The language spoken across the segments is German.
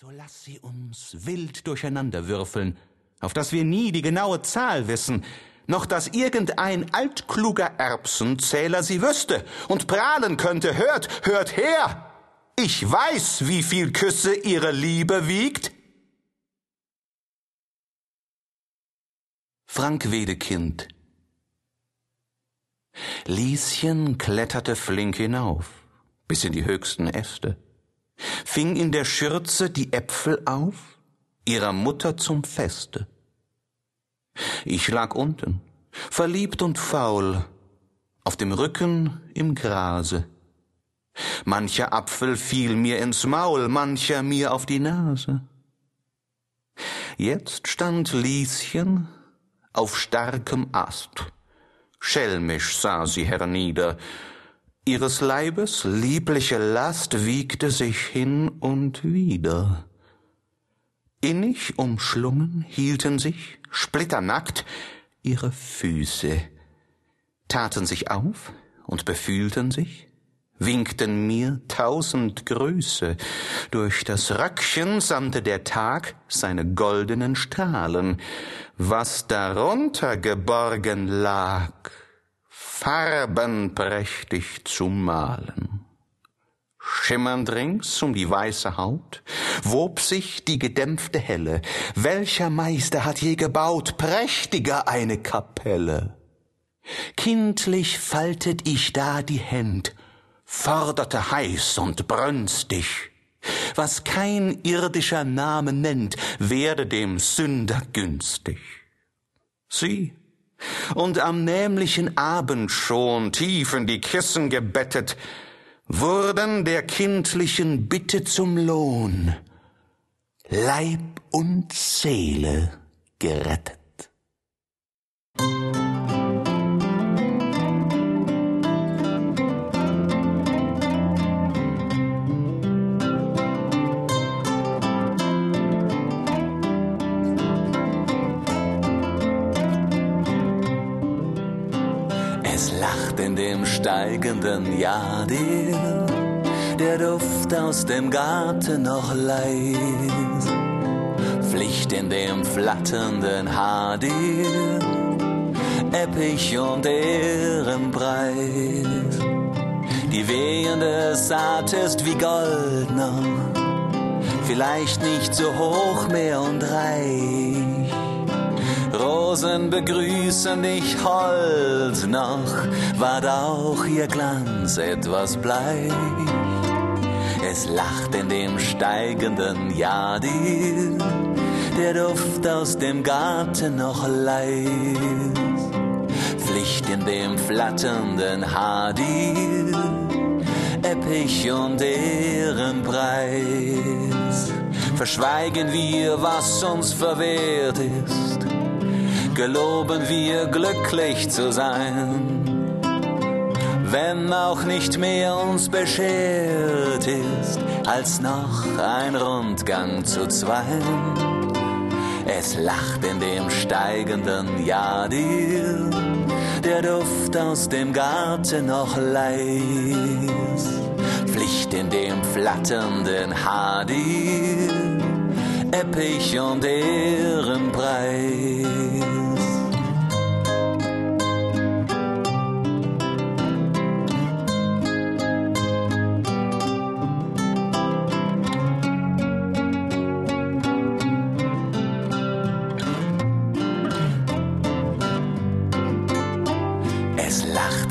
So lass sie uns wild durcheinanderwürfeln, auf dass wir nie die genaue Zahl wissen, noch dass irgendein altkluger Erbsenzähler sie wüsste und prahlen könnte, hört, hört her! Ich weiß, wie viel Küsse ihre Liebe wiegt. Frank Wedekind Lieschen kletterte flink hinauf, bis in die höchsten Äste, fing in der Schürze die Äpfel auf, ihrer Mutter zum Feste. Ich lag unten, verliebt und faul, auf dem Rücken im Grase. Mancher Apfel fiel mir ins Maul, mancher mir auf die Nase. Jetzt stand Lieschen auf starkem Ast. Schelmisch sah sie hernieder. Ihres Leibes liebliche Last wiegte sich hin und wieder. Innig umschlungen hielten sich, splitternackt, ihre Füße, taten sich auf und befühlten sich, winkten mir tausend Grüße. Durch das Röckchen sandte der Tag seine goldenen Strahlen. Was darunter geborgen lag, farbenprächtig zu malen. Schimmernd rings um die weiße Haut wob sich die gedämpfte Helle. Welcher Meister hat je gebaut prächtiger eine Kapelle? Kindlich faltet ich da die Händ forderte heiß und brünstig. Was kein irdischer Name nennt, werde dem Sünder günstig. Sieh, und am nämlichen Abend schon, tief in die Kissen gebettet, wurden der kindlichen Bitte zum Lohn Leib und Seele gerettet. Es lacht in dem steigenden Jahr der Duft aus dem Garten noch leis, Pflicht in dem flatternden Haar Eppich und Ehrenpreis. Die wehende Saat ist wie Gold noch, vielleicht nicht so hoch mehr und reich Rosen begrüßen dich hold noch, ward auch ihr Glanz etwas bleich. Es lacht in dem steigenden Jahr der Duft aus dem Garten noch leis. Pflicht in dem flatternden Haar Eppich und Ehrenpreis. Verschweigen wir, was uns verwehrt ist, geloben wir glücklich zu sein. Wenn auch nicht mehr uns beschert ist, als noch ein Rundgang zu zweien. Es lacht in dem steigenden Jahr dir, der Duft aus dem Garten noch leis. Pflicht in dem flatternden Haar dir, Eppich und Ehrenpreis.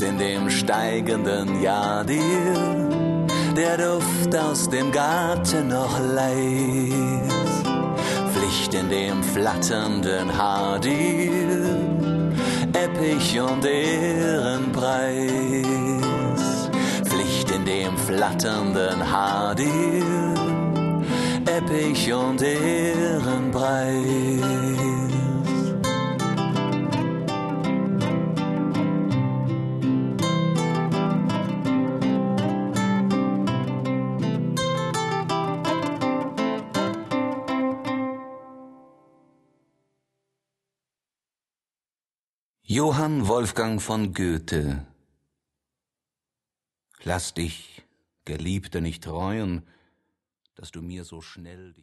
Es lacht in dem steigenden Jahr der Duft aus dem Garten noch leis. Pflicht in dem flatternden Haar Eppich und Ehrenpreis. Pflicht in dem flatternden Haar Eppich und Ehrenpreis. Johann Wolfgang von Goethe. Lass dich, Geliebte, nicht reuen, dass du mir so schnell dich